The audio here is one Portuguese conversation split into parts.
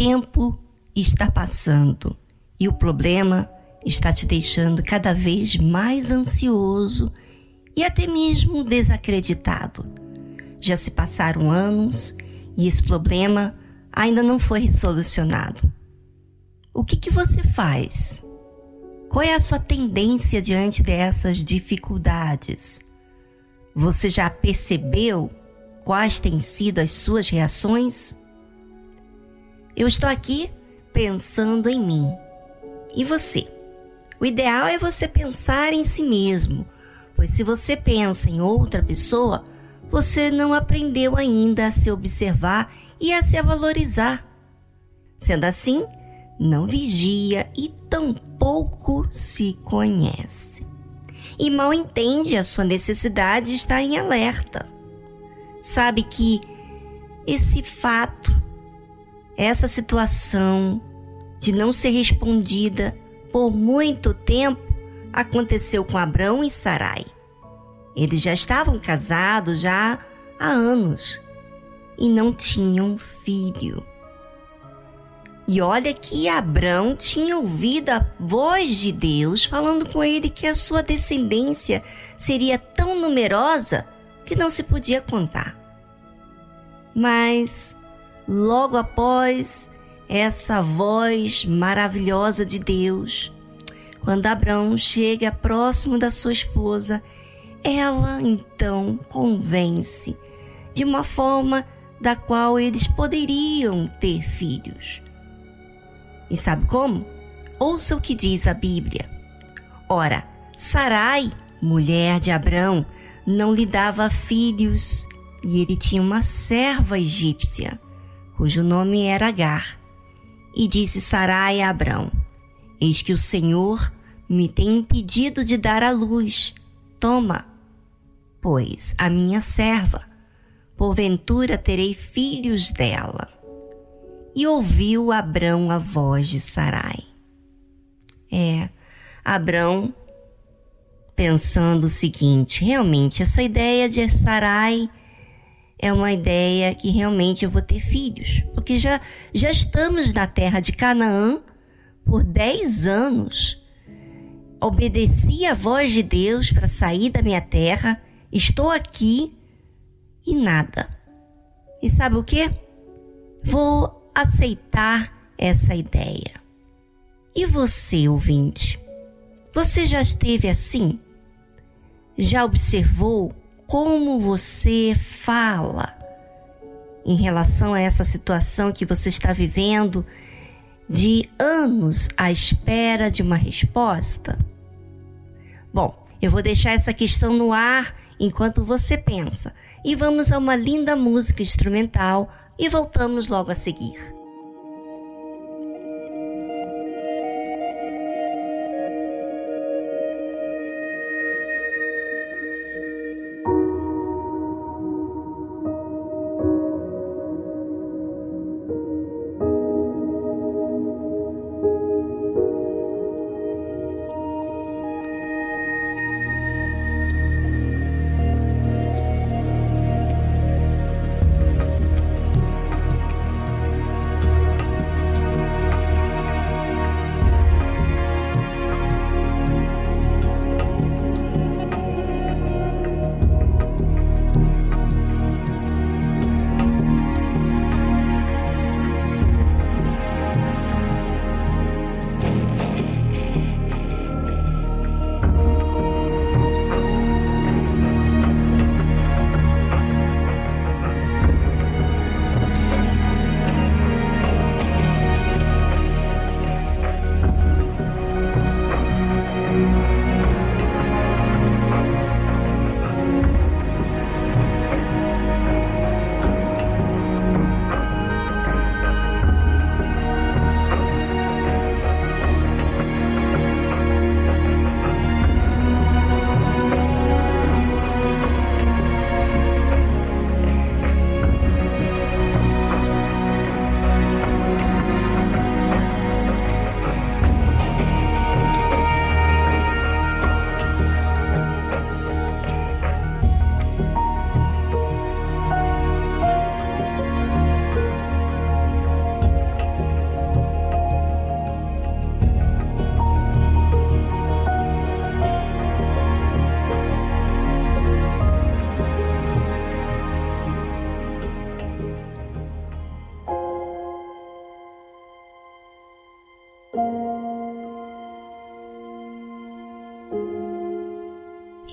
tempo está passando e o problema está te deixando cada vez mais ansioso e até mesmo desacreditado. Já se passaram anos e esse problema ainda não foi solucionado. O que, que você faz? Qual é a sua tendência diante dessas dificuldades? Você já percebeu quais têm sido as suas reações? Eu estou aqui pensando em mim. E você? O ideal é você pensar em si mesmo, pois se você pensa em outra pessoa, você não aprendeu ainda a se observar e a se valorizar. Sendo assim, não vigia e tampouco se conhece. E mal entende a sua necessidade de estar em alerta. Sabe que esse fato, essa situação de não ser respondida por muito tempo aconteceu com Abrão e Sarai. Eles já estavam casados já há anos e não tinham filho. E olha que Abrão tinha ouvido a voz de Deus falando com ele que a sua descendência seria tão numerosa que não se podia contar. Mas logo após essa voz maravilhosa de Deus, quando Abraão chega próximo da sua esposa, ela então convence de uma forma da qual eles poderiam ter filhos. E sabe como? Ouça o que diz a Bíblia. Ora, Sarai, mulher de Abrão, não lhe dava filhos, e ele tinha uma serva egípcia, cujo nome era Agar. E disse Sarai a Abrão: Eis que o Senhor me tem impedido de dar à luz. Toma, pois, a minha serva. Porventura terei filhos dela. E ouviu Abrão a voz de Sarai. É, Abrão pensando o seguinte: realmente, essa ideia de Sarai é uma ideia que realmente eu vou ter filhos, porque já, já estamos na terra de Canaã por 10 anos. Obedeci a voz de Deus para sair da minha terra, estou aqui e nada. E sabe o que? Vou aceitar essa ideia. E você, ouvinte? Você já esteve assim? Já observou como você fala em relação a essa situação que você está vivendo de anos à espera de uma resposta? Bom, eu vou deixar essa questão no ar enquanto você pensa e vamos a uma linda música instrumental e voltamos logo a seguir.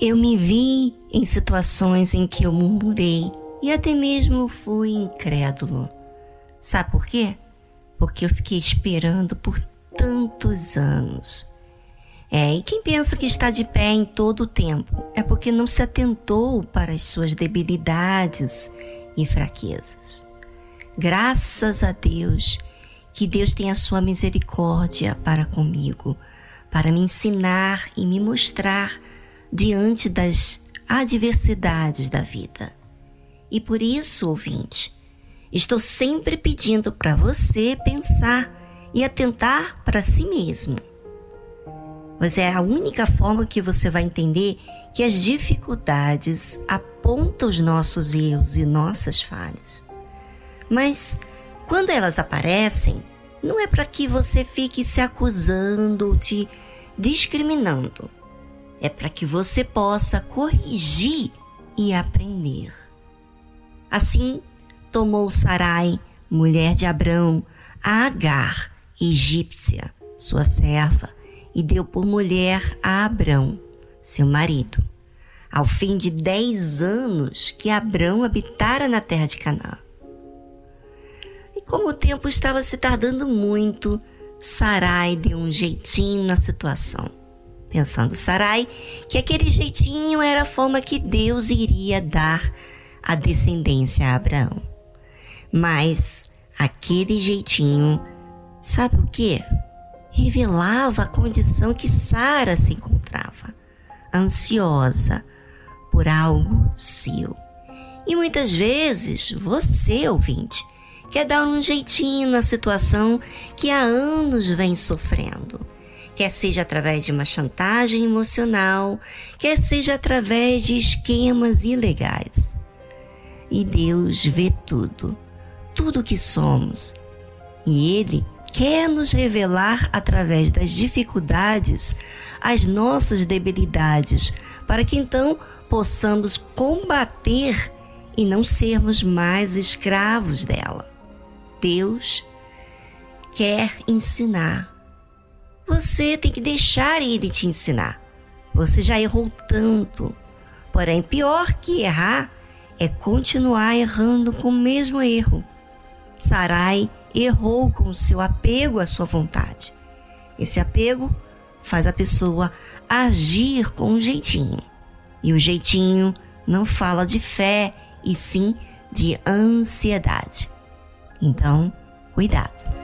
Eu me vi em situações em que eu murmurei e até mesmo fui incrédulo. Sabe por quê? Porque eu fiquei esperando por tantos anos. É, e quem pensa que está de pé em todo o tempo é porque não se atentou para as suas debilidades e fraquezas. Graças a Deus que Deus tem a sua misericórdia para comigo, para me ensinar e me mostrar diante das adversidades da vida. E por isso, ouvinte, estou sempre pedindo para você pensar e atentar para si mesmo. Pois é a única forma que você vai entender que as dificuldades apontam os nossos erros e nossas falhas. Mas quando elas aparecem, não é para que você fique se acusando ou te discriminando. É para que você possa corrigir e aprender. Assim, tomou Sarai, mulher de Abrão, a Agar, egípcia, sua serva, e deu por mulher a Abrão, seu marido, ao fim de dez anos que Abrão habitara na terra de Canaã. E como o tempo estava se tardando muito, Sarai deu um jeitinho na situação. Pensando Sarai que aquele jeitinho era a forma que Deus iria dar a descendência a Abraão. Mas aquele jeitinho, sabe o que? Revelava a condição que Sara se encontrava, ansiosa por algo seu. E muitas vezes você, ouvinte, quer dar um jeitinho na situação que há anos vem sofrendo. Quer seja através de uma chantagem emocional, quer seja através de esquemas ilegais. E Deus vê tudo, tudo que somos. E Ele quer nos revelar através das dificuldades as nossas debilidades, para que então possamos combater e não sermos mais escravos dela. Deus quer ensinar. Você tem que deixar ele te ensinar. Você já errou tanto. Porém, pior que errar é continuar errando com o mesmo erro. Sarai errou com o seu apego à sua vontade. Esse apego faz a pessoa agir com um jeitinho. E o jeitinho não fala de fé, e sim de ansiedade. Então, cuidado.